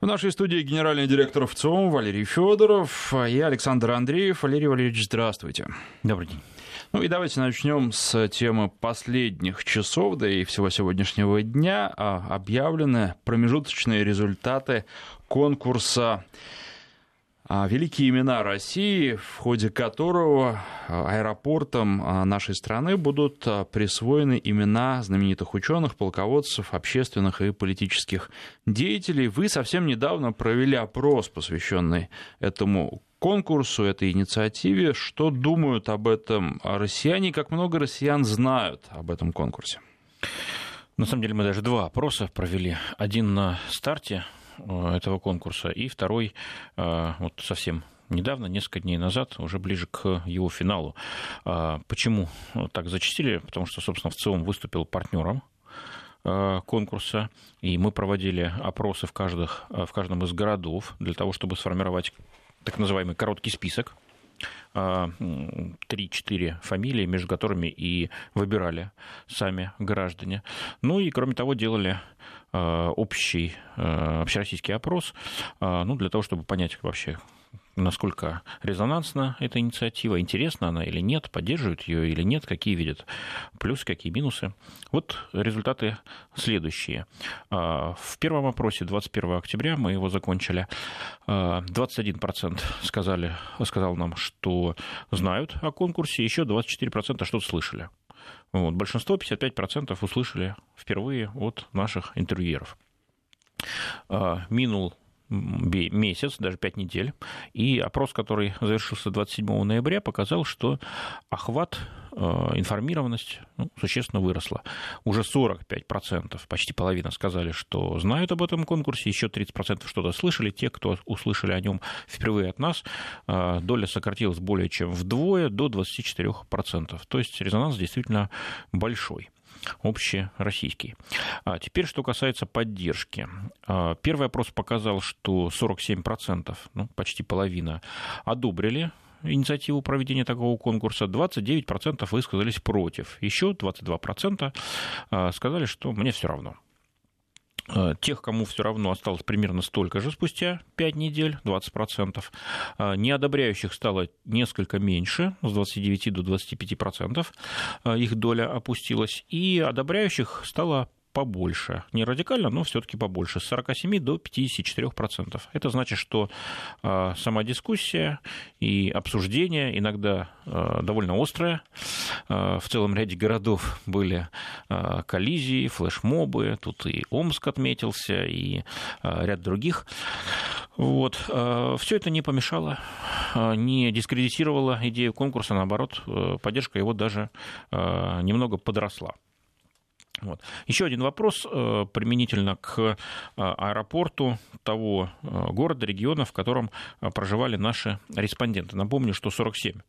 В нашей студии генеральный директор ВЦОМ Валерий Федоров и Александр Андреев. Валерий Валерьевич, здравствуйте. Добрый день. Ну и давайте начнем с темы последних часов, да и всего сегодняшнего дня. А, объявлены промежуточные результаты конкурса великие имена России, в ходе которого а, аэропортам а, нашей страны будут присвоены имена знаменитых ученых, полководцев, общественных и политических деятелей. Вы совсем недавно провели опрос, посвященный этому конкурсу, этой инициативе. Что думают об этом россияне, как много россиян знают об этом конкурсе? На самом деле мы даже два опроса провели. Один на старте этого конкурса, и второй э, вот совсем недавно, несколько дней назад, уже ближе к его финалу. А почему так зачастили? Потому что, собственно, в целом выступил партнером э, конкурса, и мы проводили опросы в, каждых, в каждом из городов для того, чтобы сформировать так называемый короткий список 3-4 фамилии, между которыми и выбирали сами граждане. Ну и, кроме того, делали Э, общий э, общероссийский опрос, э, ну, для того, чтобы понять вообще, насколько резонансна эта инициатива, интересна она или нет, поддерживают ее или нет, какие видят плюсы, какие минусы. Вот результаты следующие. В первом опросе 21 октября мы его закончили. 21% сказали, сказал нам, что знают о конкурсе, еще 24% что-то слышали. Вот. Большинство, 55%, услышали впервые от наших интервьюеров. А, минул месяц, даже пять недель. И опрос, который завершился 27 ноября, показал, что охват, э, информированность ну, существенно выросла. Уже 45%, почти половина сказали, что знают об этом конкурсе, еще 30% что-то слышали. Те, кто услышали о нем впервые от нас, э, доля сократилась более чем вдвое, до 24%. То есть резонанс действительно большой общероссийский. А теперь, что касается поддержки. А, первый опрос показал, что 47%, ну, почти половина, одобрили инициативу проведения такого конкурса, 29% высказались против, еще 22% а, сказали, что мне все равно. Э, тех, кому все равно осталось примерно столько же спустя 5 недель, 20%. Э, неодобряющих стало несколько меньше, с 29 до 25% э, их доля опустилась. И одобряющих стало побольше. Не радикально, но все-таки побольше. С 47 до 54%. Это значит, что э, сама дискуссия и обсуждение иногда э, довольно острое. Э, в целом ряде городов были э, коллизии, флешмобы. Тут и Омск отметился, и э, ряд других. Вот. Э, все это не помешало, э, не дискредитировало идею конкурса, наоборот, э, поддержка его даже э, немного подросла. Вот. Еще один вопрос э, применительно к э, аэропорту того э, города, региона, в котором проживали наши респонденты. Напомню, что 47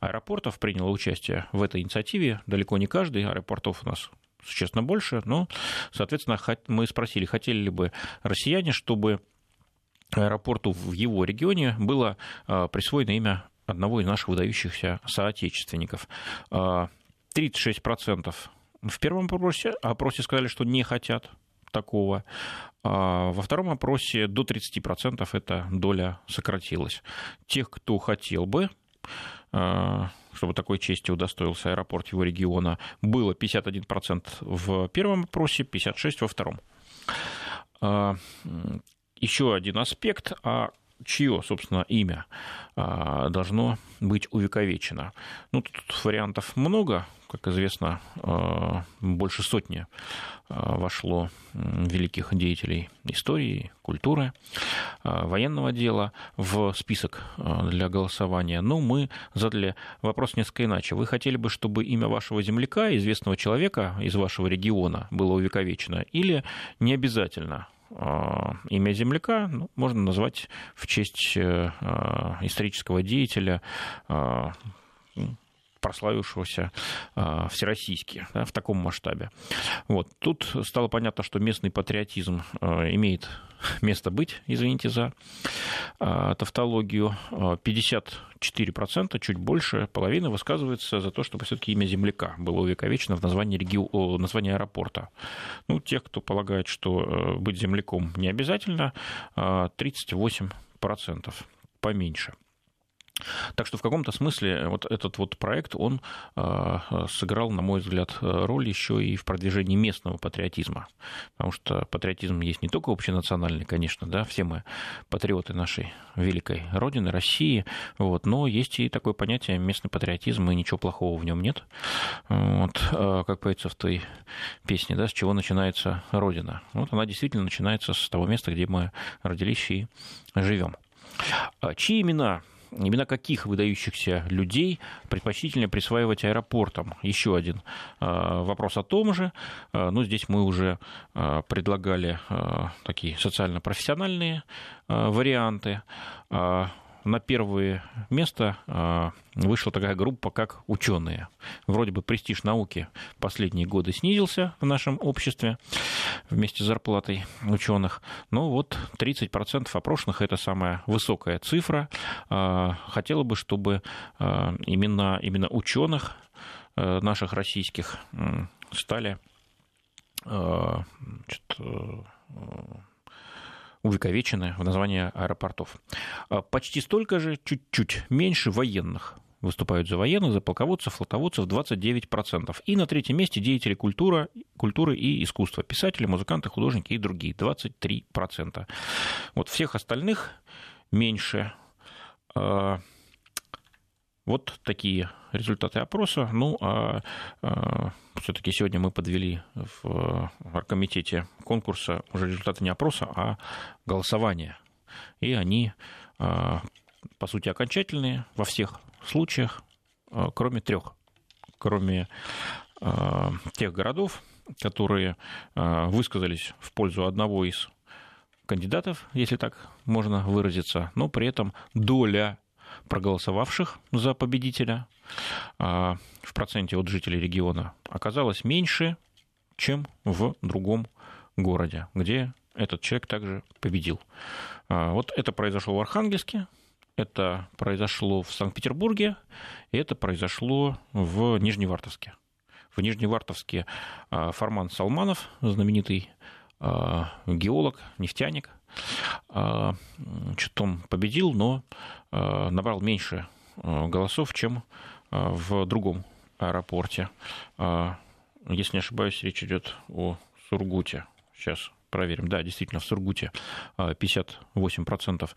аэропортов приняло участие в этой инициативе. Далеко не каждый, аэропортов у нас существенно больше, но, соответственно, мы спросили, хотели ли бы россияне, чтобы аэропорту в его регионе было присвоено имя одного из наших выдающихся соотечественников. 36% в первом опросе, опросе сказали, что не хотят такого. А во втором опросе до 30% эта доля сократилась. Тех, кто хотел бы, а, чтобы такой чести удостоился аэропорт его региона, было 51% в первом опросе, 56% во втором. А, еще один аспект, а чье, собственно, имя а, должно быть увековечено. Ну, тут вариантов много, как известно, а, больше сотни а, вошло великих деятелей истории, культуры, военного дела в список для голосования. Но мы задали вопрос несколько иначе. Вы хотели бы, чтобы имя вашего земляка, известного человека из вашего региона, было увековечено, или не обязательно? А, имя земляка ну, можно назвать в честь э, а, исторического деятеля, а, прославившегося э, всероссийски да, в таком масштабе. Вот. Тут стало понятно, что местный патриотизм э, имеет место быть, извините за э, тавтологию. 54%, чуть больше половины высказывается за то, чтобы все-таки имя земляка было увековечено в названии, регио... названии аэропорта. Ну, тех, кто полагает, что быть земляком не обязательно, 38% поменьше. Так что в каком-то смысле вот этот вот проект, он э, сыграл, на мой взгляд, роль еще и в продвижении местного патриотизма. Потому что патриотизм есть не только общенациональный, конечно, да, все мы патриоты нашей великой Родины, России, вот, но есть и такое понятие местный патриотизм, и ничего плохого в нем нет. Вот, э, как поется в той песне, да, с чего начинается Родина. Вот она действительно начинается с того места, где мы родились и живем. А чьи имена имена каких выдающихся людей предпочтительнее присваивать аэропортам? Еще один а, вопрос о том же. А, ну, здесь мы уже а, предлагали такие социально-профессиональные варианты на первое место а, вышла такая группа, как ученые. Вроде бы престиж науки последние годы снизился в нашем обществе вместе с зарплатой ученых. Но вот 30% опрошенных – это самая высокая цифра. А, хотела бы, чтобы а, именно, именно ученых наших российских стали увековечены в названии аэропортов. А почти столько же, чуть-чуть меньше военных выступают за военных, за полководцев, флотоводцев 29%. И на третьем месте деятели культуры, культуры и искусства. Писатели, музыканты, художники и другие 23%. Вот всех остальных меньше. Вот такие результаты опроса. Ну, а, а все-таки сегодня мы подвели в оргкомитете конкурса уже результаты не опроса, а голосования. И они, а, по сути, окончательные во всех случаях, а, кроме трех. Кроме а, тех городов, которые а, высказались в пользу одного из кандидатов, если так можно выразиться, но при этом доля проголосовавших за победителя а, в проценте от жителей региона оказалось меньше, чем в другом городе, где этот человек также победил. А, вот это произошло в Архангельске, это произошло в Санкт-Петербурге, и это произошло в Нижневартовске. В Нижневартовске а, Фарман Салманов, знаменитый геолог, нефтяник, что-то он победил, но набрал меньше э, голосов, чем э, в другом аэропорте. Если не ошибаюсь, речь идет о Сургуте. Сейчас проверим. Да, действительно, в Сургуте 58%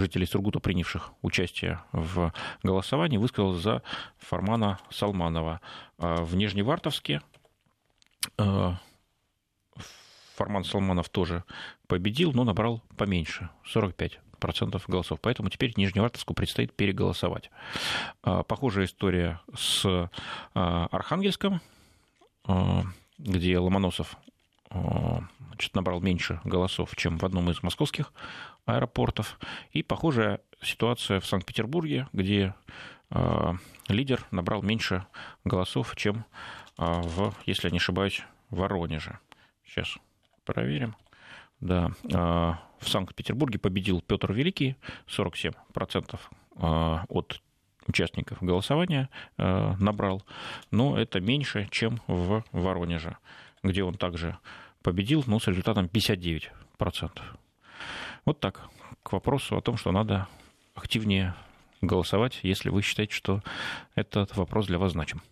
жителей Сургута, принявших участие в голосовании, высказал за Фармана Салманова. В Нижневартовске Фарман Салманов тоже победил, но набрал поменьше, 45 процентов голосов. Поэтому теперь Нижневартовску предстоит переголосовать. А, похожая история с а, Архангельском, а, где Ломоносов значит, набрал меньше голосов, чем в одном из московских аэропортов. И похожая ситуация в Санкт-Петербурге, где лидер набрал меньше голосов, чем в, если я не ошибаюсь, Воронеже. Сейчас проверим. Да, а, в Санкт-Петербурге победил Петр Великий, 47% а, от участников голосования а, набрал, но это меньше, чем в Воронеже, где он также победил, но с результатом 59%. Вот так, к вопросу о том, что надо активнее голосовать, если вы считаете, что этот вопрос для вас значим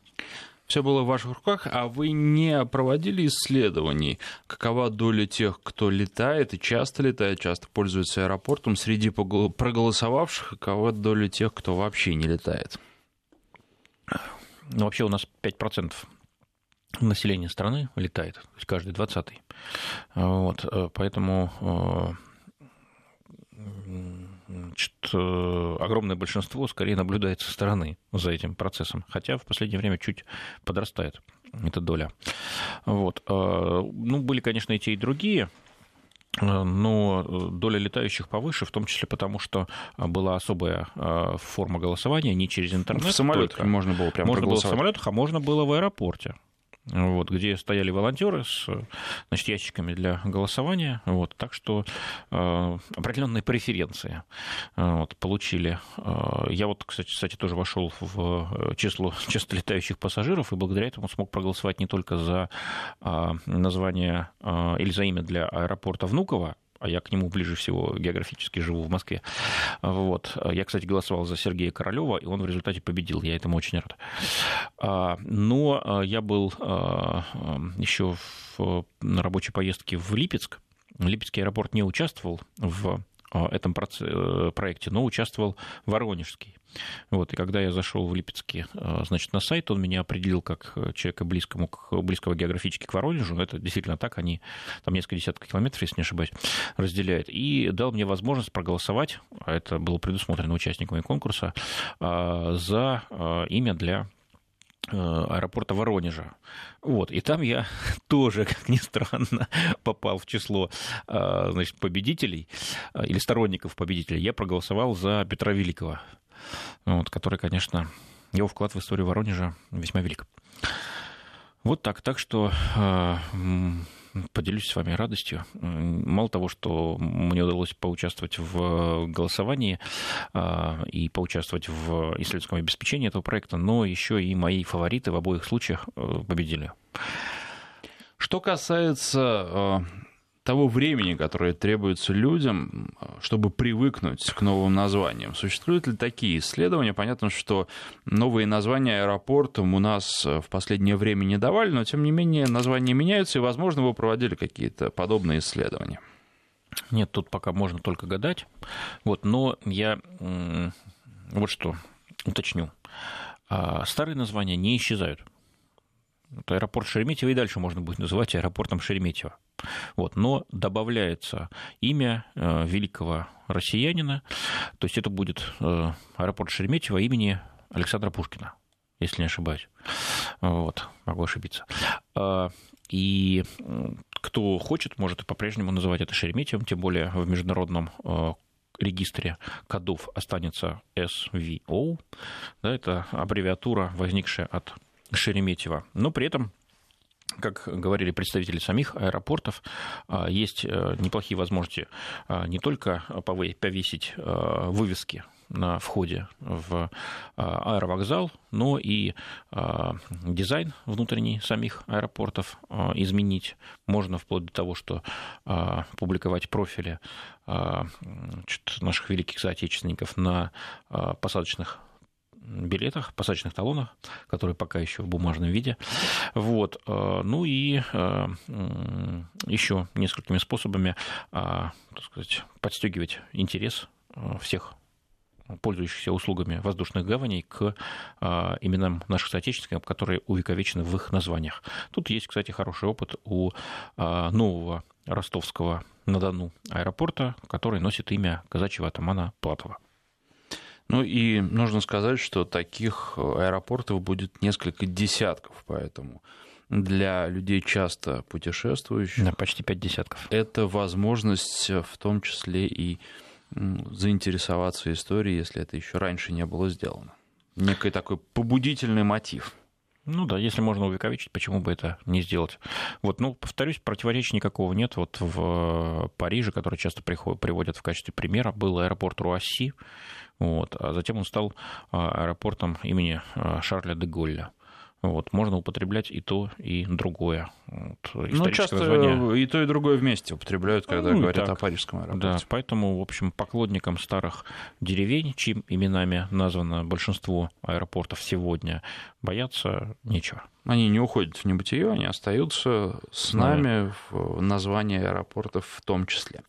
все было в ваших руках, а вы не проводили исследований, какова доля тех, кто летает и часто летает, часто пользуется аэропортом, среди проголосовавших, какова доля тех, кто вообще не летает? Ну, вообще у нас 5% населения страны летает, то есть каждый двадцатый. Вот, э, поэтому э, значит, э, огромное большинство скорее наблюдает со стороны за этим процессом, хотя в последнее время чуть подрастает эта доля. Вот. Э, ну, были, конечно, и те, и другие но доля летающих повыше, в том числе потому, что была особая форма голосования не через интернет. В самолетах можно было прямо Можно было в самолетах, а можно было в аэропорте вот, где стояли волонтеры с значит, ящиками для голосования. Вот, так что э, определенные преференции э, вот, получили. Э, я вот, кстати, кстати, тоже вошел в число часто летающих пассажиров, и благодаря этому смог проголосовать не только за э, название э, или за имя для аэропорта Внуково, а я к нему ближе всего географически живу в Москве. Вот. Я, кстати, голосовал за Сергея Королева, и он в результате победил. Я этому очень рад. А, но а, я был а, еще на рабочей поездке в Липецк. Липецкий аэропорт не участвовал в этом э, проекте, но участвовал Воронежский. Вот, и когда я зашел в Липецке, э, значит, на сайт, он меня определил как человека близкому, близкого географически к Воронежу. Это действительно так, они там несколько десятков километров, если не ошибаюсь, разделяют. И дал мне возможность проголосовать, а это было предусмотрено участниками конкурса, э, за имя для Э, аэропорта Воронежа. Вот. И там я тоже, как ни странно, попал в число э, значит, победителей э, или сторонников победителей. Я проголосовал за Петра Великого, вот, который, конечно, его вклад в историю Воронежа весьма велик. Вот так. Так что поделюсь с вами радостью. Мало того, что мне удалось поучаствовать в голосовании а, и поучаствовать в исследовательском обеспечении этого проекта, но еще и мои фавориты в обоих случаях э, победили. Что касается э, того времени, которое требуется людям, чтобы привыкнуть к новым названиям. Существуют ли такие исследования? Понятно, что новые названия аэропортам у нас в последнее время не давали, но тем не менее названия меняются, и, возможно, вы проводили какие-то подобные исследования. Нет, тут пока можно только гадать. Вот, но я вот что уточню. А, старые названия не исчезают. Вот аэропорт Шереметьево и дальше можно будет называть аэропортом Шереметьево. Вот, но добавляется имя э, великого россиянина, то есть это будет э, аэропорт Шереметьево имени Александра Пушкина, если не ошибаюсь. Вот, могу ошибиться. А, и кто хочет, может по-прежнему называть это Шереметьевым, тем более в международном э, регистре кодов останется SVO. Да, это аббревиатура, возникшая от Шереметьево. Но при этом как говорили представители самих аэропортов, а, есть э, неплохие возможности а, не только повесить э, вывески на входе в а, аэровокзал, но и дизайн внутренний самих аэропортов изменить. Можно вплоть до того, что публиковать профили наших великих соотечественников на посадочных билетах, посадочных талонах, которые пока еще в бумажном виде. Вот. Э, ну и э, еще несколькими способами а, так сказать, подстегивать интерес э, всех пользующихся услугами воздушных гаваней к именам наших соотечественников, которые увековечены в их названиях. Тут есть, кстати, хороший опыт у нового ростовского на Дону аэропорта, который носит имя казачьего атамана Платова. Ну и нужно сказать, что таких аэропортов будет несколько десятков, поэтому для людей часто путешествующих. Да, почти пять десятков. Это возможность в том числе и заинтересоваться историей, если это еще раньше не было сделано. Некий такой побудительный мотив. Ну да, если можно увековечить, почему бы это не сделать? Вот, ну, повторюсь, противоречия никакого нет. Вот в Париже, который часто приводят в качестве примера, был аэропорт Руасси, вот, а затем он стал а, аэропортом имени а, Шарля де Голля. Вот, можно употреблять и то, и другое. Вот, ну, часто название... и то, и другое вместе употребляют, когда ну, говорят так. о парижском аэропорте. Да, поэтому, в общем, поклонникам старых деревень, чьим именами названо большинство аэропортов сегодня, бояться нечего. Они не уходят в небытие, они остаются с нами в названии аэропортов в том числе.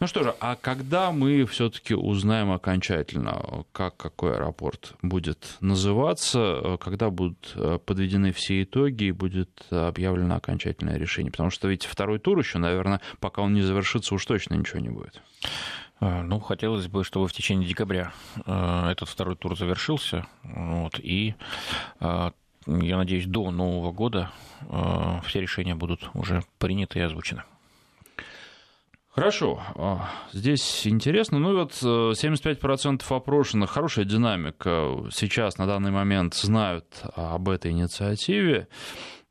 Ну что же, а когда мы все-таки узнаем окончательно, как какой аэропорт будет называться, когда будут э, подведены все итоги и будет объявлено окончательное решение? Потому что ведь второй тур еще, наверное, пока он не завершится, уж точно ничего не будет. А, ну, хотелось бы, чтобы в течение декабря э, этот второй тур завершился, вот, и а, я надеюсь, до Нового года все решения будут уже приняты и озвучены. Хорошо, а, здесь интересно. Ну и вот 75% э, опрошенных, хорошая динамика, сейчас на данный момент знают об этой инициативе,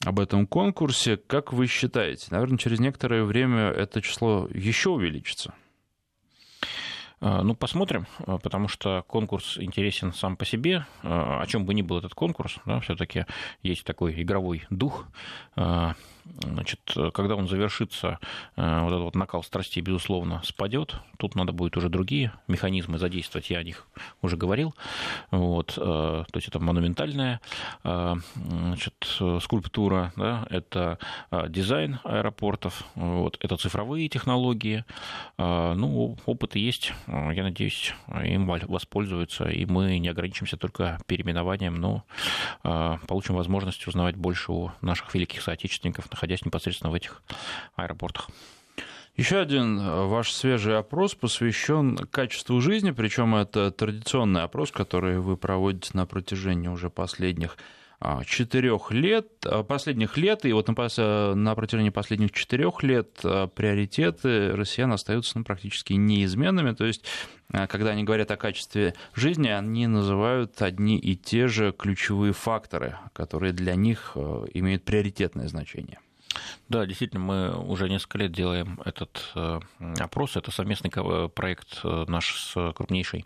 об этом конкурсе. Как вы считаете, наверное, через некоторое время это число еще увеличится? А, ну, посмотрим, а, потому что конкурс интересен сам по себе. А, о чем бы ни был этот конкурс, да, все-таки есть такой игровой дух. Значит, когда он завершится, вот этот вот накал страстей, безусловно, спадет. Тут надо будет уже другие механизмы задействовать, я о них уже говорил. Вот, то есть это монументальная значит, скульптура, да, это дизайн аэропортов, вот, это цифровые технологии. Ну, опыт есть Э, я надеюсь, им воспользуются, и мы не ограничимся только переименованием, но э, получим возможность узнавать больше о наших великих соотечественников, находясь непосредственно в этих аэропортах. Еще один э, ваш свежий опрос посвящен качеству жизни, причем это традиционный опрос, который вы проводите на протяжении уже последних а, четырех лет, а, последних лет, и вот на, на протяжении последних четырех лет а, приоритеты россиян остаются ну, практически неизменными. То есть, когда они говорят о качестве жизни, они называют одни и те же ключевые факторы, которые для них имеют приоритетное значение. Да, действительно, мы уже несколько лет делаем этот э, опрос. Это совместный проект э, наш с крупнейшей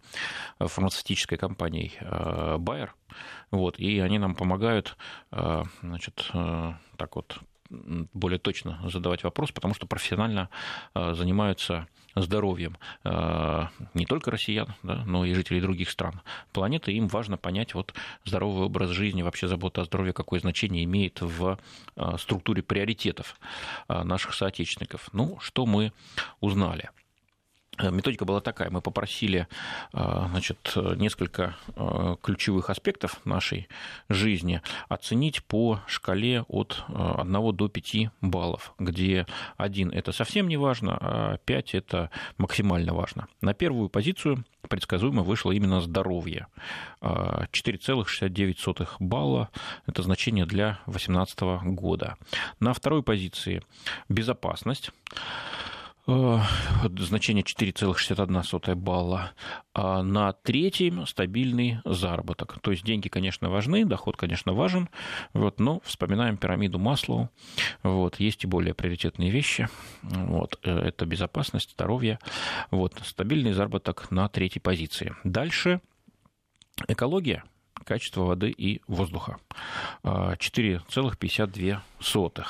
фармацевтической компанией э, Bayer. Вот, и они нам помогают значит, так вот более точно задавать вопрос, потому что профессионально занимаются здоровьем э, не только россиян, да, но и жителей других стран планеты. Им важно понять вот здоровый образ жизни, вообще забота о здоровье, какое значение имеет в э, структуре приоритетов э, наших соотечественников. Ну, что мы узнали? Э, методика была такая. Мы попросили э, значит, несколько э, ключевых аспектов нашей жизни оценить по шкале от 1 до 5 баллов, где 1 – это совсем не важно, а 5 – это максимально важно. На первую позицию предсказуемо вышло именно здоровье. 4,69 балла – это значение для 2018 года. На второй позиции – безопасность значение 4,61 балла. А на третьем стабильный заработок. То есть деньги, конечно, важны, доход, конечно, важен, вот, но вспоминаем пирамиду Маслоу. Вот, есть и более приоритетные вещи. Вот, э, это безопасность, здоровье. Вот, стабильный заработок на третьей позиции. Дальше экология качество воды и воздуха. 4,52.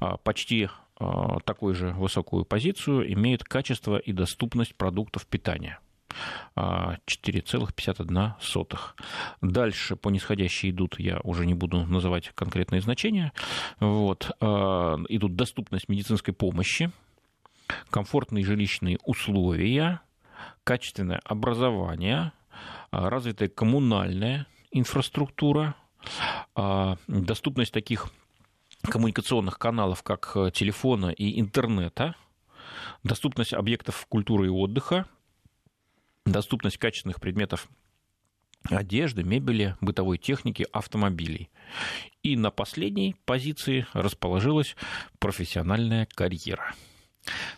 А, почти а, такую же высокую позицию имеет качество и доступность продуктов питания. 4,51. А, Дальше по нисходящей идут, я уже не буду называть конкретные значения. Вот. А, идут доступность медицинской помощи, комфортные жилищные условия, качественное образование, развитая коммунальная инфраструктура, доступность таких коммуникационных каналов, как э, телефона и интернета, доступность объектов культуры и отдыха, доступность качественных предметов одежды, мебели, бытовой техники, автомобилей. И на последней позиции расположилась профессиональная карьера.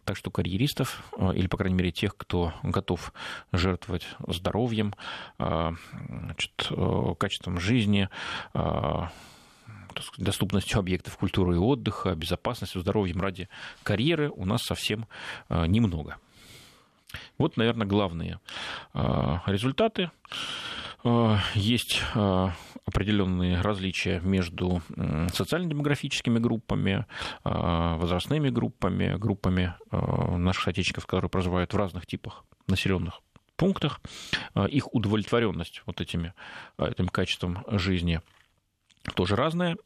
Так что карьеристов, э, или, по крайней мере, тех, кто готов жертвовать здоровьем, э, значит, качеством жизни, доступностью объектов культуры и отдыха, безопасностью, здоровьем ради карьеры у нас совсем э, немного. Вот, наверное, главные э, результаты. Э, есть определенные различия между социально-демографическими группами, возрастными группами, группами наших отечественников, которые проживают в разных типах населенных пунктах. Их удовлетворенность вот этими, этим качеством жизни тоже разная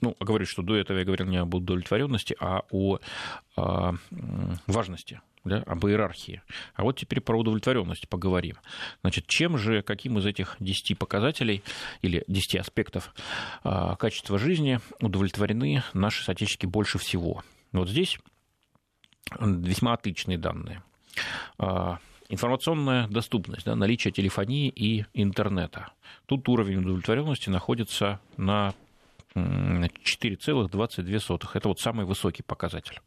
ну, говорю, что до этого я говорил не об удовлетворенности, а о, о а, важности да, об иерархии. А вот теперь про удовлетворенность поговорим. Значит, чем же, каким из этих 10 показателей или 10 аспектов а, качества жизни удовлетворены наши соотечественники больше всего? Вот здесь весьма отличные данные. А, информационная доступность, да, наличие телефонии и интернета. Тут уровень удовлетворенности находится на 4,22. Это вот самый высокий показатель.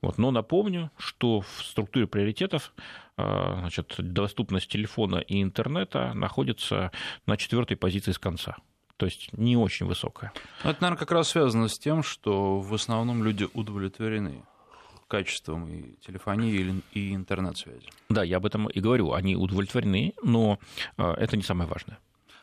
Вот. Но напомню, что в структуре приоритетов значит, доступность телефона и интернета находится на четвертой позиции с конца то есть не очень высокая. Это, наверное, как раз связано с тем, что в основном люди удовлетворены качеством и телефонии, и интернет-связи. Да, я об этом и говорю. Они удовлетворены, но а, это не самое важное.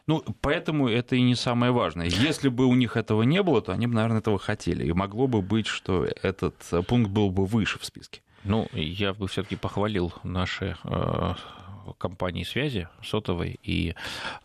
Ну, поэтому это и не самое важное. Если бы у них этого не было, то они бы, наверное, этого хотели. И могло бы быть, что этот пункт был бы выше в списке. Ну, я бы все-таки похвалил наши а, компании связи сотовой и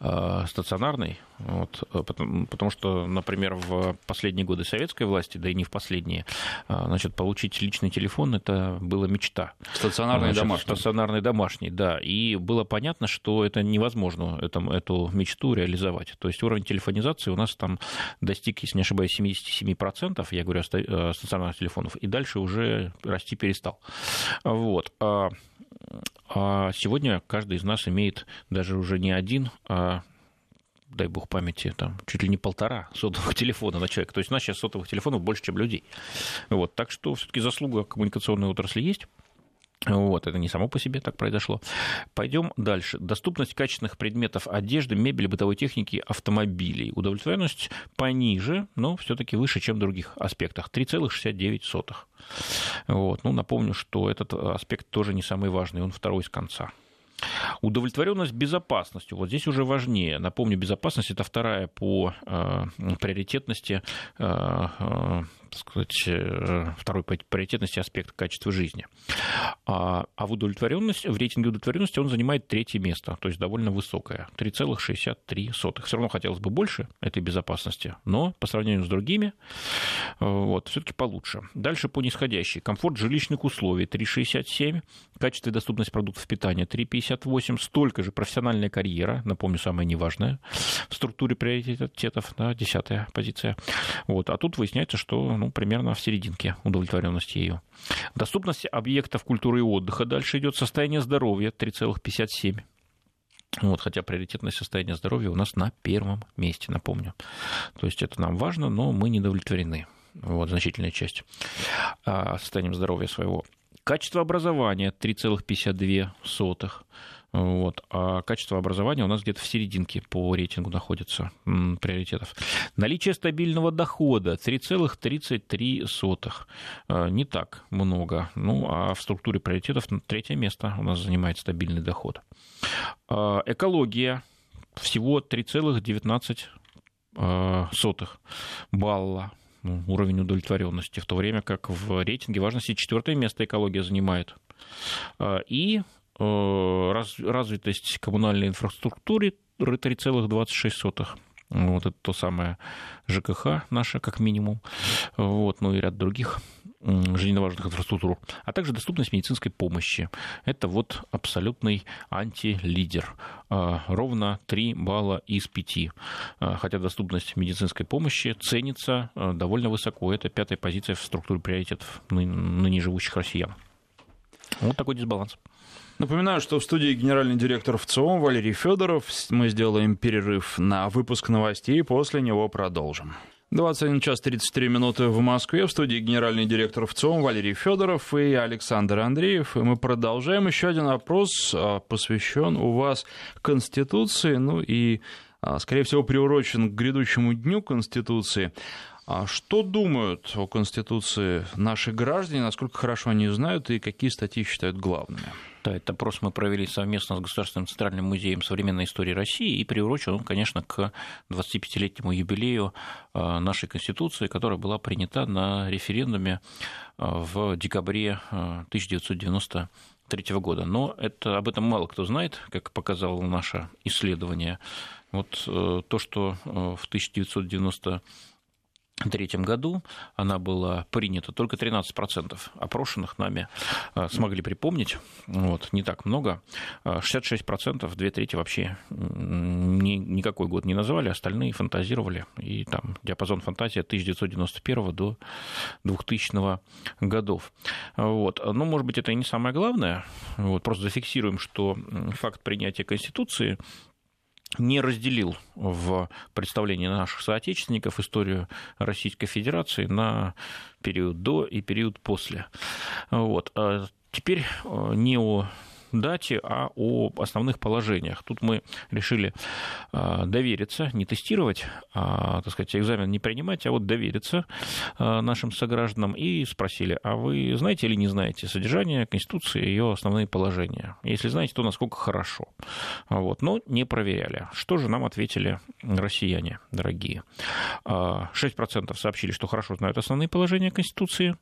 э, стационарной, вот, э, потому, потому что, например, в последние годы советской власти, да и не в последние, э, значит, получить личный телефон это была мечта. Стационарный значит, домашний. Стационарный домашний, да. И было понятно, что это невозможно это, эту мечту реализовать. То есть уровень телефонизации у нас там достиг, если не ошибаюсь, 77%, я говорю о стационарных телефонов, и дальше уже расти перестал. Вот. А сегодня каждый из нас имеет даже уже не один, а дай бог памяти, там, чуть ли не полтора сотовых телефона на человека. То есть у нас сейчас сотовых телефонов больше, чем людей. Вот, так что все-таки заслуга коммуникационной отрасли есть. Вот, это не само по себе так произошло. Пойдем дальше. Доступность качественных предметов одежды, мебели, бытовой техники, автомобилей. Удовлетворенность пониже, но все-таки выше, чем в других аспектах. 3,69. Вот. Ну, напомню, что этот аспект тоже не самый важный, он второй с конца. Удовлетворенность безопасностью. Вот здесь уже важнее. Напомню, безопасность это вторая по э, приоритетности э, э, сказать, э, второй приоритетности аспект качества жизни. А, а в удовлетворенности, в рейтинге удовлетворенности он занимает третье место, то есть довольно высокое, 3,63. Все равно хотелось бы больше этой безопасности, но по сравнению с другими э, вот, все-таки получше. Дальше по нисходящей. Комфорт жилищных условий 3,67, качество и доступность продуктов питания 3,58, столько же профессиональная карьера, напомню, самое неважное в структуре приоритетов, да, десятая позиция. Вот. А тут выясняется, что ну, примерно в серединке удовлетворенности ее. Доступность объектов культуры и отдыха. Дальше идет состояние здоровья 3,57. Вот, хотя приоритетное состояние здоровья у нас на первом месте, напомню. То есть это нам важно, но мы не. Вот, значительная часть а, состоянием здоровья своего. Качество образования 3,52. Вот. А качество образования у нас где-то в серединке по рейтингу находится м, приоритетов. Наличие стабильного дохода 3,33. А, не так много. Ну, а в структуре приоритетов третье место у нас занимает стабильный доход. А, экология всего 3,19 балла ну, уровень удовлетворенности, в то время как в рейтинге важности четвертое место экология занимает. И раз, развитость коммунальной инфраструктуры 3,26. Вот это то самое ЖКХ наше, как минимум, вот, ну и ряд других жизненно важных инфраструктур, а также доступность медицинской помощи. Это вот абсолютный антилидер. А, ровно 3 балла из 5. А, хотя доступность медицинской помощи ценится довольно высоко. Это пятая позиция в структуре приоритетов ныне живущих россиян. Вот такой дисбаланс. Напоминаю, что в студии генеральный директор ВЦИОМ Валерий Федоров. Мы сделаем перерыв на выпуск новостей, после него продолжим. 21 час 33 минуты в Москве. В студии генеральный директор ВЦИОМ Валерий Федоров и Александр Андреев. И мы продолжаем. Еще один опрос а, посвящен у вас Конституции, ну и, а, скорее всего, приурочен к грядущему дню Конституции. А что думают о Конституции наши граждане, насколько хорошо они знают и какие статьи считают главными? Да, этот опрос мы провели совместно с Государственным центральным музеем современной истории России и приурочен он, конечно, к 25-летнему юбилею э, нашей Конституции, которая была принята на референдуме э, в декабре 1993 э, года. Но это, об этом мало кто знает, как показало наше исследование. Вот то, что в 1990 2003 году она была принята, только 13% опрошенных нами а, смогли припомнить, вот, не так много, 66%, а, две трети вообще ни, никакой год не назвали, остальные фантазировали, и там диапазон фантазии от 1991 до 2000 годов. Вот. Ну, может быть, это и не самое главное, вот, просто зафиксируем, что факт принятия Конституции не разделил в представлении наших соотечественников историю Российской Федерации на период до и период после. Вот. А теперь не о дате, а о основных положениях. Тут мы решили а, довериться, не тестировать, а, так сказать, экзамен не принимать, а вот довериться а, нашим согражданам и спросили, а вы знаете или не знаете содержание Конституции и ее основные положения? Если знаете, то насколько хорошо. Вот. Но не проверяли. Что же нам ответили россияне, дорогие? 6% сообщили, что хорошо знают основные положения Конституции,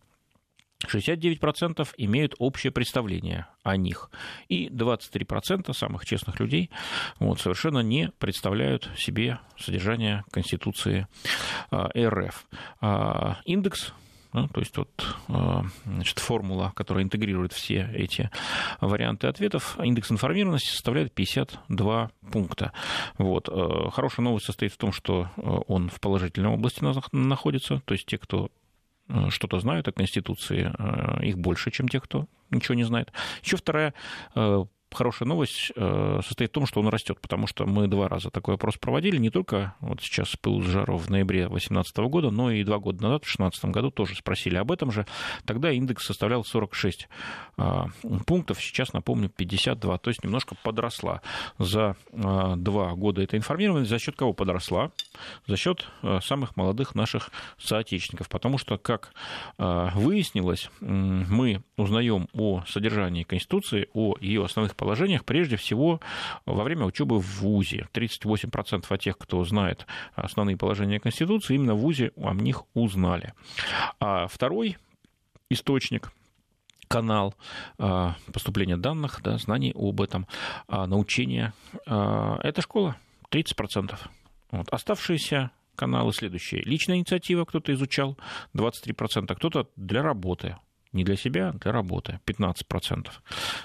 69% имеют общее представление о них. И 23% самых честных людей вот, совершенно не представляют себе содержание Конституции а, РФ. А, индекс ну, то есть вот, а, значит, формула, которая интегрирует все эти варианты ответов, индекс информированности составляет 52 пункта. Вот. Хорошая новость состоит в том, что он в положительной области находится, то есть те, кто что-то знают о Конституции, э, их больше, чем тех, кто ничего не знает. Еще вторая э, хорошая новость э, состоит в том, что он растет, потому что мы два раза такой опрос проводили, не только вот сейчас пыл с жару в ноябре 2018 года, но и два года назад, в 2016 году, тоже спросили об этом же. Тогда индекс составлял 46 а, пунктов, сейчас, напомню, 52, то есть немножко подросла. За а, два года эта информированность за счет кого подросла? За счет а, самых молодых наших соотечественников, потому что, как выяснилось, мы узнаем о содержании Конституции, о ее основных положениях, прежде всего во время учебы в ВУЗе. 38% от тех, кто знает основные положения Конституции, именно в ВУЗе о них узнали. А второй источник канал а, поступления данных, да, знаний об этом, а, научения. А, это школа, 30%. Вот. Оставшиеся каналы следующие. Личная инициатива кто-то изучал, 23%, кто-то для работы, не для себя, а для работы, 15%.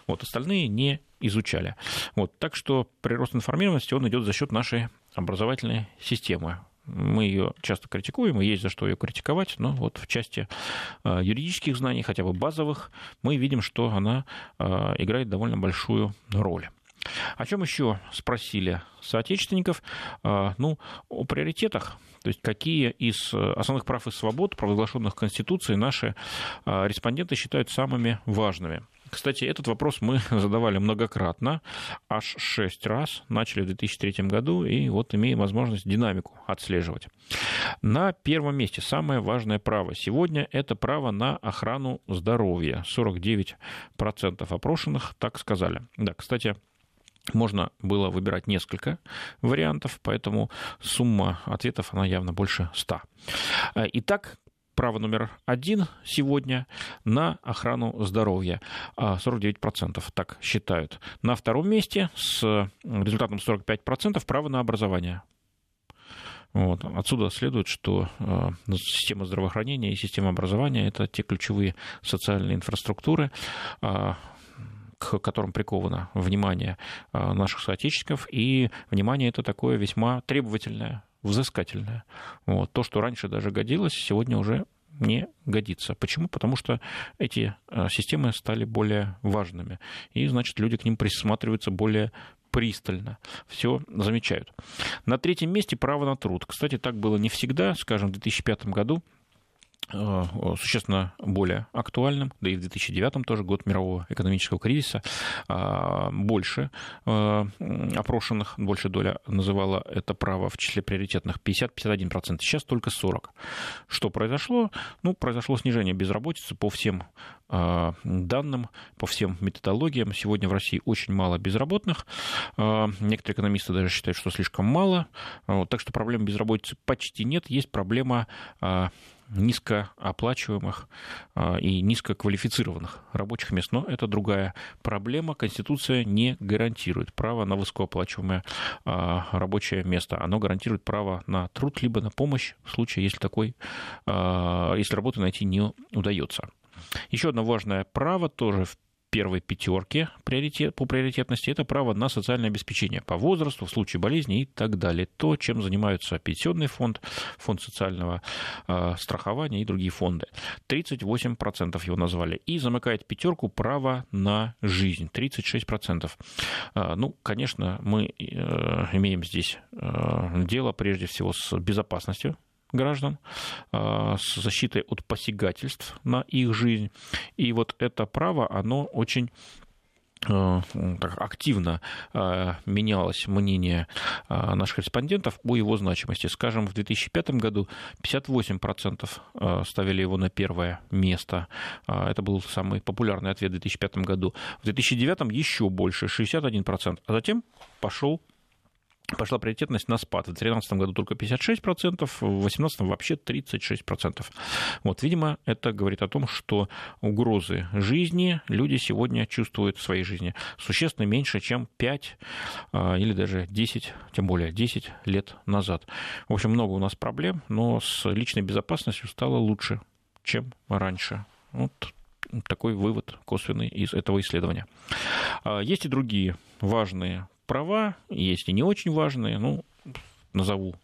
Вот, остальные не изучали. Вот, так что прирост информированности, он идет за счет нашей образовательной системы. Мы ее часто критикуем, и есть за что ее критиковать, но вот в части а, юридических знаний, хотя бы базовых, мы видим, что она а, играет довольно большую роль. О чем еще спросили соотечественников? Ну, о приоритетах то есть какие из э, основных прав и свобод, провозглашенных Конституцией, наши э, респонденты считают самыми важными. Кстати, этот вопрос мы задавали многократно, аж шесть раз, начали в 2003 году, и вот имеем возможность динамику отслеживать. На первом месте самое важное право сегодня – это право на охрану здоровья. 49% опрошенных так сказали. Да, кстати, можно было выбирать несколько вариантов, поэтому сумма ответов, она явно больше 100. Итак, право номер один сегодня на охрану здоровья. 49% так считают. На втором месте с результатом 45% право на образование. Вот. Отсюда следует, что э, система здравоохранения и система образования – это те ключевые социальные инфраструктуры, э, к которым приковано внимание а, наших соотечественников, и внимание это такое весьма требовательное, взыскательное. Вот. То, что раньше даже годилось, сегодня уже не годится. Почему? Потому что эти а, системы стали более важными, и, значит, люди к ним присматриваются более пристально, все замечают. На третьем месте право на труд. Кстати, так было не всегда. Скажем, в 2005 году Э, существенно более актуальным, да и в 2009 тоже год мирового экономического кризиса, а, больше э, опрошенных, больше доля называла это право в числе приоритетных 50-51%, сейчас только 40%. Что произошло? Ну, произошло снижение безработицы по всем э, данным, по всем методологиям. Сегодня в России очень мало безработных. Некоторые экономисты даже считают, что слишком мало. Так что проблем безработицы почти нет. Есть проблема низкооплачиваемых а, и низкоквалифицированных рабочих мест. Но это другая проблема. Конституция не гарантирует право на высокооплачиваемое а, рабочее место. Оно гарантирует право на труд либо на помощь в случае, если, такой, а, если работу найти не удается. Еще одно важное право тоже первой приоритет, по приоритетности, это право на социальное обеспечение по возрасту, в случае болезни и так далее. То, чем занимаются пенсионный фонд, фонд социального э, страхования и другие фонды. 38% его назвали. И замыкает пятерку право на жизнь. 36%. Э, ну, конечно, мы э, имеем здесь э, дело прежде всего с безопасностью граждан, а, с защитой от посягательств на их жизнь. И вот это право, оно очень а, так, активно а, менялось мнение наших респондентов о его значимости. Скажем, в 2005 году 58% ставили его на первое место. Это был самый популярный ответ в 2005 году. В 2009 еще больше, 61%. А затем пошел пошла приоритетность на спад. В 2013 году только 56%, в 2018 вообще 36%. Вот, видимо, это говорит о том, что угрозы жизни люди сегодня чувствуют в своей жизни существенно меньше, чем 5 а, или даже 10, тем более 10 лет назад. В общем, много у нас проблем, но с личной безопасностью стало лучше, чем раньше. Вот такой вывод косвенный из этого исследования. А, есть и другие важные права, есть и не очень важные, ну, назову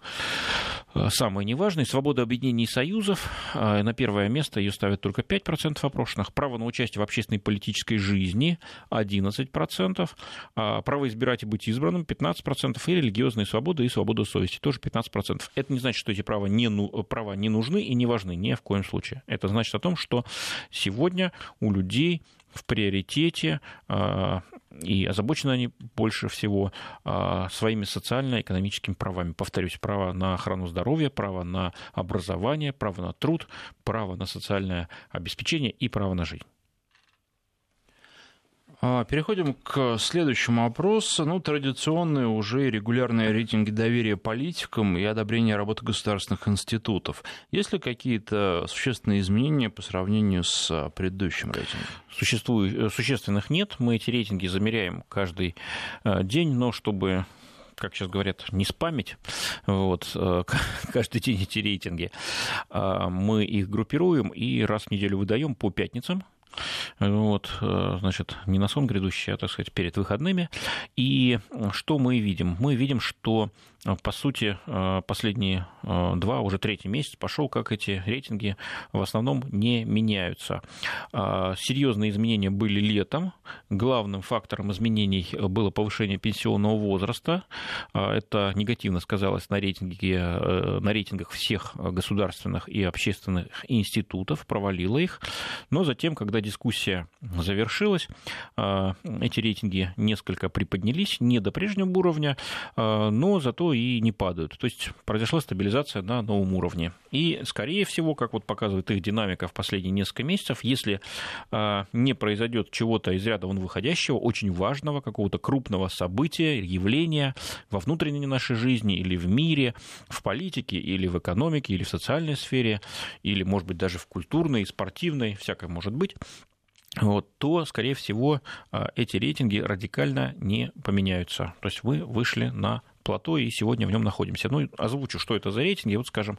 э, самые неважные. Свобода объединений и союзов. Э, на первое место ее ставят только 5% опрошенных. Право на участие в общественной политической жизни 11%. А право избирать и быть избранным 15%. И религиозные свободы и свобода совести тоже 15%. Это не значит, что эти права не, права не нужны и не важны. Ни в коем случае. Это значит о том, что сегодня у людей в приоритете, а, и озабочены они больше всего а, своими социально-экономическими правами. Повторюсь, право на охрану здоровья, право на образование, право на труд, право на социальное обеспечение и право на жизнь. А, переходим к следующему вопросу. Ну, традиционные уже регулярные рейтинги доверия политикам и одобрение работы государственных институтов. Есть ли какие-то существенные изменения по сравнению с предыдущим рейтингом? Существует, э, существенных нет. Мы эти рейтинги замеряем каждый э, день, но чтобы как сейчас говорят, не спамить вот, э, каждый день эти рейтинги. А, мы их группируем и раз в неделю выдаем по пятницам вот, э, значит, не на сон грядущий, а, так сказать, перед выходными. И что мы видим? Мы видим, что а, по сути, а, последние а, два, уже третий месяц пошел, как эти рейтинги в основном не меняются. Серьезные изменения были летом. Главным фактором изменений было повышение пенсионного возраста. Это негативно сказалось на, рейтинге, э, на рейтингах всех государственных и общественных институтов, провалило их. Но затем, когда дискуссия завершилась, эти рейтинги несколько приподнялись, не до прежнего уровня, но зато и не падают. То есть произошла стабилизация на новом уровне. И, скорее всего, как вот показывает их динамика в последние несколько месяцев, если а, не произойдет чего-то из ряда вон выходящего, очень важного, какого-то крупного события, явления во внутренней нашей жизни или в мире, в политике или в экономике, или в социальной сфере, или, может быть, даже в культурной, спортивной, всякое может быть, вот, то, скорее всего, а, эти рейтинги радикально не поменяются. То есть вы вышли на плато, и сегодня в нем находимся. Ну, озвучу, что это за рейтинги. Вот, скажем,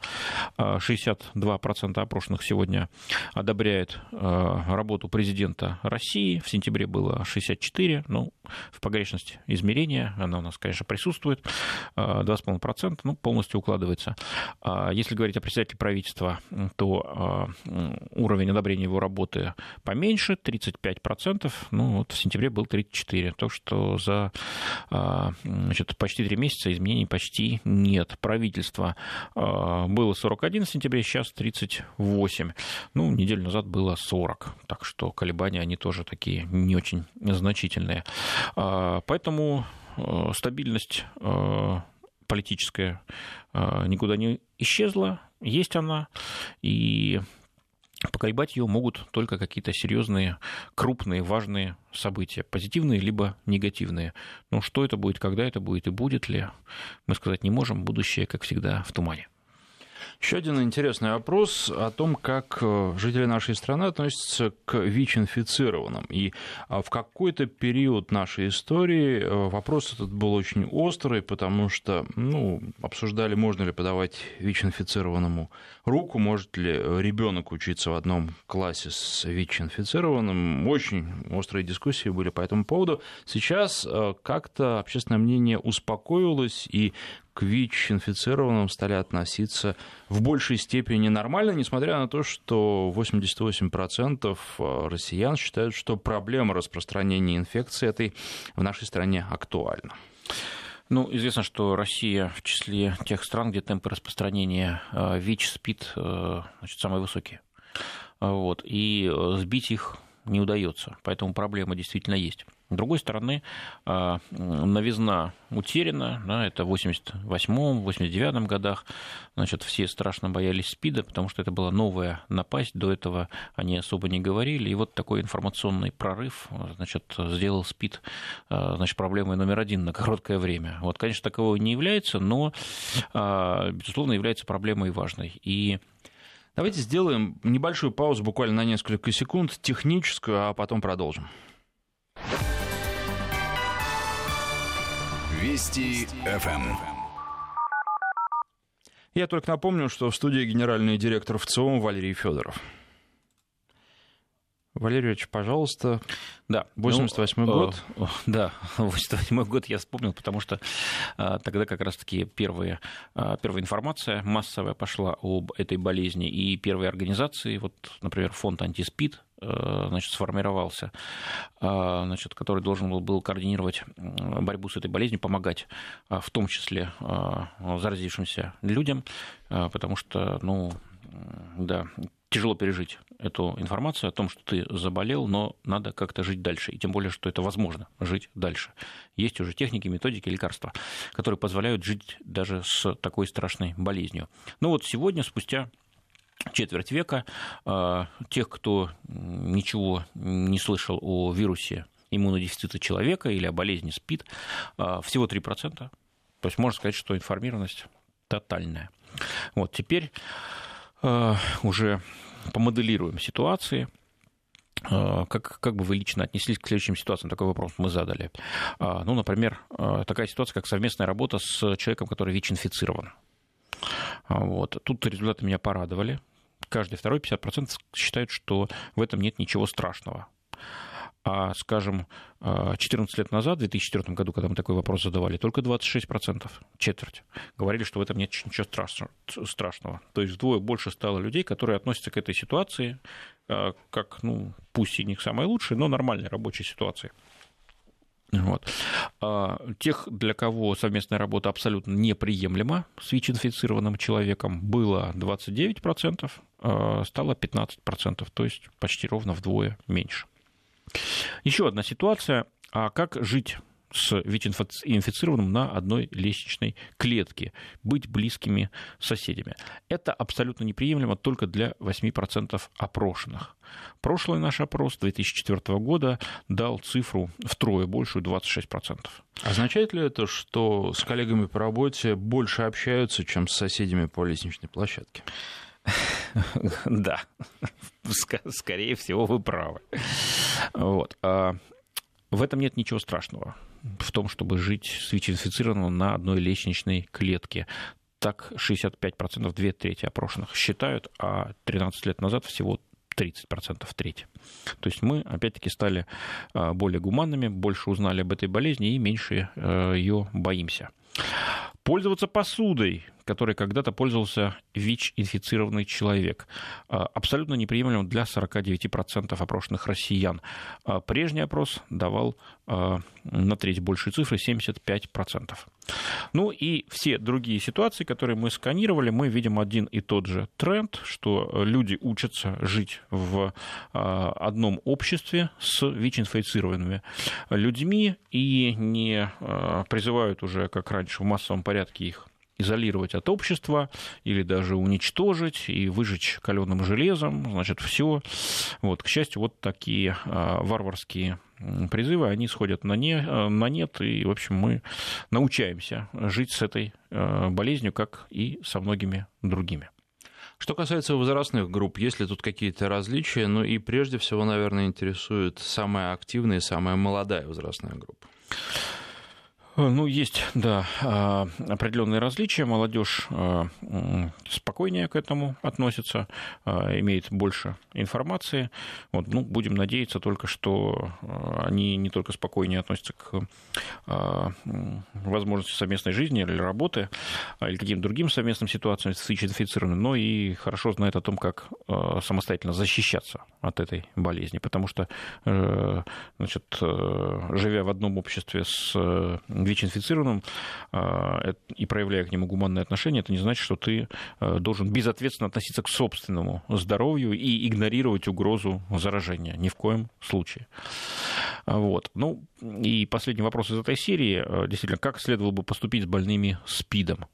62% опрошенных сегодня одобряет э, работу президента России. В сентябре было 64%. Ну, в погрешности измерения она у нас, конечно, присутствует. 2,5%, э, ну, полностью укладывается. А если говорить о председателе правительства, то э, уровень одобрения его работы поменьше, 35%. Ну, вот в сентябре был 34%. То, что за значит, почти три месяца месяца изменений почти нет. Правительство а, было 41 сентября, сейчас 38. Ну, неделю назад было 40. Так что колебания, они тоже такие не очень значительные. А, поэтому а, стабильность политическая никуда не исчезла, есть она, и поколебать ее могут только какие-то серьезные, крупные, важные события, позитивные либо негативные. Но что это будет, когда это будет и будет ли, мы сказать не можем. Будущее, как всегда, в тумане. Еще один интересный вопрос о том, как э, жители нашей страны относятся к ВИЧ-инфицированным. И а, в какой-то период нашей истории э, вопрос этот был очень острый, потому что ну, обсуждали, можно ли подавать ВИЧ-инфицированному руку, может ли ребенок учиться в одном классе с ВИЧ-инфицированным. Очень острые дискуссии были по этому поводу. Сейчас э, как-то общественное мнение успокоилось, и к ВИЧ-инфицированным стали относиться в большей степени нормально, несмотря на то, что 88% э, россиян считают, что проблема распространения инфекции этой в нашей стране актуальна. Ну, известно, что Россия в числе тех стран, где темпы распространения э, ВИЧ, СПИД э, значит, самые высокие. Вот. И сбить их не удается, поэтому проблема действительно есть. С другой стороны, а, новизна утеряна, да, это в 88-м, 89-м годах, значит, все страшно боялись СПИДа, потому что это была новая напасть, до этого они особо не говорили, и вот такой информационный прорыв, значит, сделал СПИД, а, значит, проблемой номер один на короткое время. Вот, конечно, такового не является, но, а, безусловно, является проблемой важной. И Давайте сделаем небольшую паузу, буквально на несколько секунд, техническую, а потом продолжим. Вести ФМ. Я только напомню, что в студии генеральный директор ВЦИОМ Валерий Федоров. Валерий Ильич, пожалуйста. Да. 88 ну, год. Э, да, 88 год я вспомнил, потому что э, тогда как раз-таки первая, э, первая информация массовая пошла об этой болезни, и первые организации, вот, например, фонд «Антиспид», значит, сформировался, значит, который должен был, был координировать борьбу с этой болезнью, помогать в том числе заразившимся людям, потому что, ну, да, тяжело пережить эту информацию о том, что ты заболел, но надо как-то жить дальше. И тем более, что это возможно жить дальше. Есть уже техники, методики, лекарства, которые позволяют жить даже с такой страшной болезнью. Ну вот сегодня, спустя четверть века, а, тех, кто ничего не слышал о вирусе иммунодефицита человека или о болезни СПИД, а, всего 3%. То есть можно сказать, что информированность тотальная. Вот теперь уже помоделируем ситуации, а, как, как бы вы лично отнеслись к следующим ситуациям? Такой вопрос мы задали. А, ну, например, такая ситуация, как совместная работа с человеком, который ВИЧ-инфицирован. Вот. Тут результаты меня порадовали. Каждый второй 50% считают, что в этом нет ничего страшного. А, скажем, 14 лет назад, в 2004 году, когда мы такой вопрос задавали, только 26%, четверть, говорили, что в этом нет ничего страшного. То есть вдвое больше стало людей, которые относятся к этой ситуации а, как, ну, пусть и не к самой лучшей, но нормальной рабочей ситуации. Вот. А тех, для кого совместная работа абсолютно неприемлема с ВИЧ-инфицированным человеком, было 29%, а стало 15%, то есть почти ровно вдвое меньше. Еще одна ситуация. А как жить с ВИЧ-инфицированным на одной лестничной клетке, быть близкими соседями. Это абсолютно неприемлемо только для 8% опрошенных. Прошлый наш опрос 2004 года дал цифру втрое большую, 26%. Означает ли это, что с коллегами по работе больше общаются, чем с соседями по лестничной площадке? Да, скорее всего, вы правы. Вот. А в этом нет ничего страшного, в том, чтобы жить с ВИЧ-инфицированным на одной лестничной клетке. Так 65%, две трети опрошенных считают, а 13 лет назад всего 30%, треть. То есть мы, опять-таки, стали а, более гуманными, больше узнали об этой болезни и меньше э, ее боимся. Пользоваться посудой, которой когда-то пользовался ВИЧ-инфицированный человек. А, абсолютно неприемлемо для 49% опрошенных россиян. А, прежний опрос давал а, на треть большие цифры, 75%. Ну и все другие ситуации, которые мы сканировали, мы видим один и тот же тренд, что люди учатся жить в одном обществе с ВИЧ-инфицированными людьми и не призывают уже, как раньше, в массовом порядке их изолировать от общества или даже уничтожить и выжечь каленым железом, значит, все. Вот, к счастью, вот такие а, варварские призывы, они сходят на, не, на нет, и, в общем, мы научаемся жить с этой а, болезнью, как и со многими другими. Что касается возрастных групп, есть ли тут какие-то различия? Ну и прежде всего, наверное, интересует самая активная и самая молодая возрастная группа. Э, ну, есть, да, а, определенные различия. Молодежь э, спокойнее к этому относится, э, имеет больше информации. Вот, ну, будем надеяться только, что они не только спокойнее относятся к возможности совместной жизни или работы, а, или каким-то другим совместным ситуациям с ВИЧ-инфицированными, но и хорошо знают о том, как самостоятельно защищаться от этой болезни. Потому что, значит, живя в одном обществе с ВИЧ-инфицированным а, и проявляя к нему гуманное отношение, это не значит, что ты а, должен безответственно относиться к собственному здоровью и игнорировать угрозу заражения. Ни в коем случае. А, вот. Ну, и последний вопрос из этой серии. Действительно, как следовало бы поступить с больными СПИДом?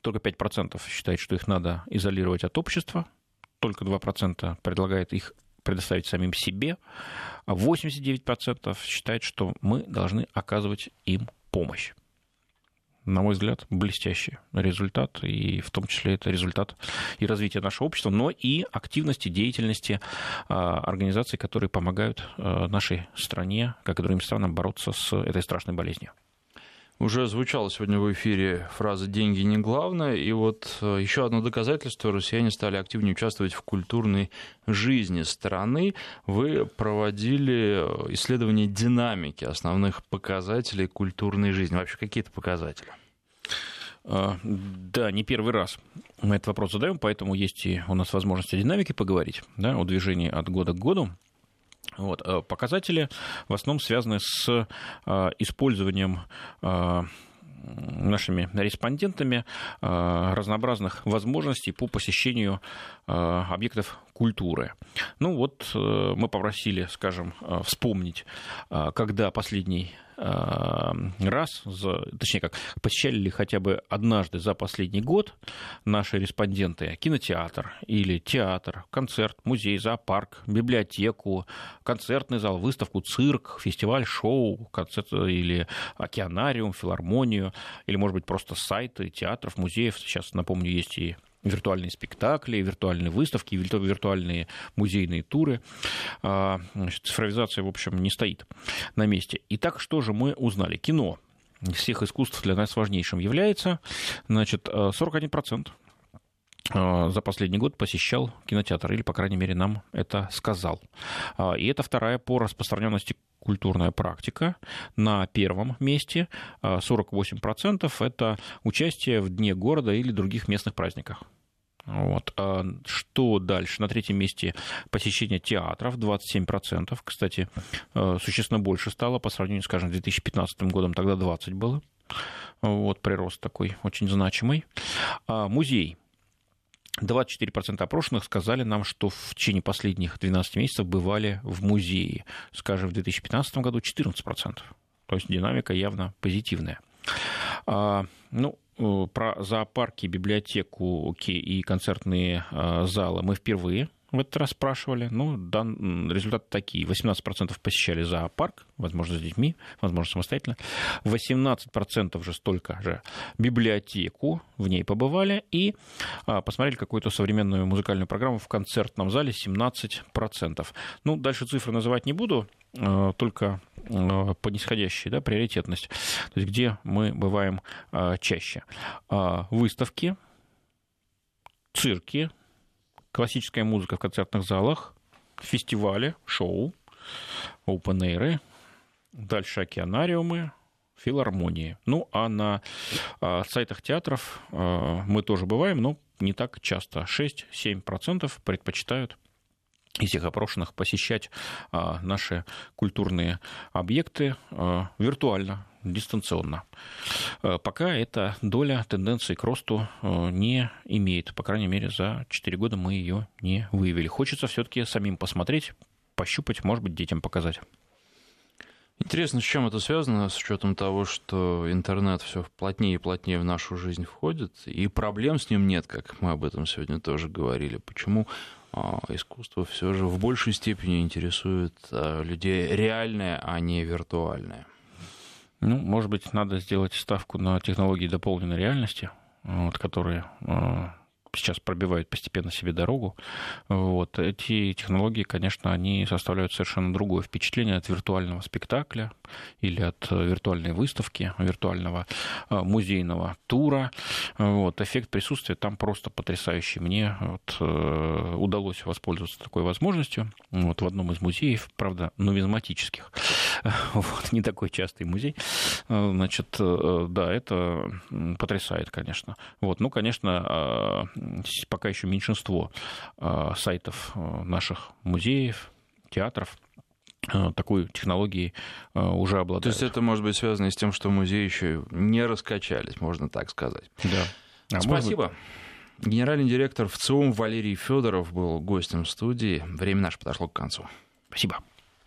Только 5% считает, что их надо изолировать от общества, только 2% предлагает их предоставить самим себе, а 89% считают, что мы должны оказывать им помощь. На мой взгляд, блестящий результат, и в том числе это результат и развития нашего общества, но и активности, деятельности а, организаций, которые помогают а, нашей стране, как и другим странам, бороться с этой страшной болезнью. Уже звучало сегодня в эфире фраза «деньги не главное», и вот э, еще одно доказательство, россияне стали активнее участвовать в культурной жизни страны. Вы проводили э, исследование динамики основных показателей культурной жизни. Вообще какие-то показатели? А, да, не первый раз мы этот вопрос задаем, поэтому есть и у нас возможность о динамике поговорить, да, о движении от года к году. Вот, э, показатели в основном связаны с э, использованием э, нашими респондентами разнообразных возможностей по посещению объектов культуры. Ну вот мы попросили, скажем, вспомнить, когда последний раз, за, точнее как, посещали ли хотя бы однажды за последний год наши респонденты кинотеатр или театр, концерт, музей, зоопарк, библиотеку, концертный зал, выставку, цирк, фестиваль, шоу, концерт или океанариум, филармонию, или, может быть, просто сайты театров, музеев. Сейчас, напомню, есть и виртуальные спектакли, виртуальные выставки, виртуальные музейные туры. А, цифровизация, в общем, не стоит на месте. Итак, что же мы узнали? Кино всех искусств для нас важнейшим является. Значит, 41% а, за последний год посещал кинотеатр, или, по крайней мере, нам это сказал. А, и это вторая по распространенности культурная практика. На первом месте 48% это участие в Дне города или других местных праздниках. Вот. А что дальше? На третьем месте посещение театров 27%. Кстати, э, существенно больше стало по сравнению, скажем, с 2015 годом, тогда 20 было. Вот прирост такой очень значимый. А музей. 24% опрошенных сказали нам, что в течение последних 12 месяцев бывали в музее. Скажем, в 2015 году 14%. То есть динамика явно позитивная. А, ну, про зоопарки, библиотеку и концертные э, залы. Мы впервые в этот раз спрашивали. Ну, дан, результаты такие. 18% посещали зоопарк, возможно, с детьми, возможно, самостоятельно. 18% же столько же библиотеку, в ней побывали. И а, посмотрели какую-то современную музыкальную программу в концертном зале 17%. Ну, дальше цифры называть не буду, а, только а, по нисходящей да, приоритетность. То есть где мы бываем а, чаще. Выставки, цирки, классическая музыка в концертных залах, фестивали, шоу, open дальше океанариумы, филармонии. Ну, а на а, сайтах театров а, мы тоже бываем, но не так часто. 6-7% предпочитают из всех опрошенных посещать а, наши культурные объекты а, виртуально, дистанционно. А, пока эта доля тенденции к росту не имеет. По крайней мере, за 4 года мы ее не выявили. Хочется все-таки самим посмотреть, пощупать, может быть, детям показать. Интересно, с чем это связано, с учетом того, что интернет все плотнее и плотнее в нашу жизнь входит, и проблем с ним нет, как мы об этом сегодня тоже говорили. Почему искусство все же в большей степени интересует а, людей реальное, а не виртуальное. Ну, может быть, надо сделать ставку на технологии дополненной реальности, вот, которые а, сейчас пробивают постепенно себе дорогу. Вот. Эти технологии, конечно, они составляют совершенно другое впечатление от виртуального спектакля или от виртуальной выставки, виртуального музейного тура. Вот. Эффект присутствия там просто потрясающий. Мне вот, удалось воспользоваться такой возможностью вот, в одном из музеев, правда, нумизматических. Вот, не такой частый музей. Значит, да, это потрясает, конечно. Вот, ну, конечно, а, пока еще меньшинство а, сайтов наших музеев, театров такой технологией уже обладают. То есть это может быть связано с тем, что музеи еще не раскачались, можно так сказать. Да. А Спасибо. Быть... Генеральный директор ВЦИОМ Валерий Федоров был гостем студии. Время наше подошло к концу. Спасибо.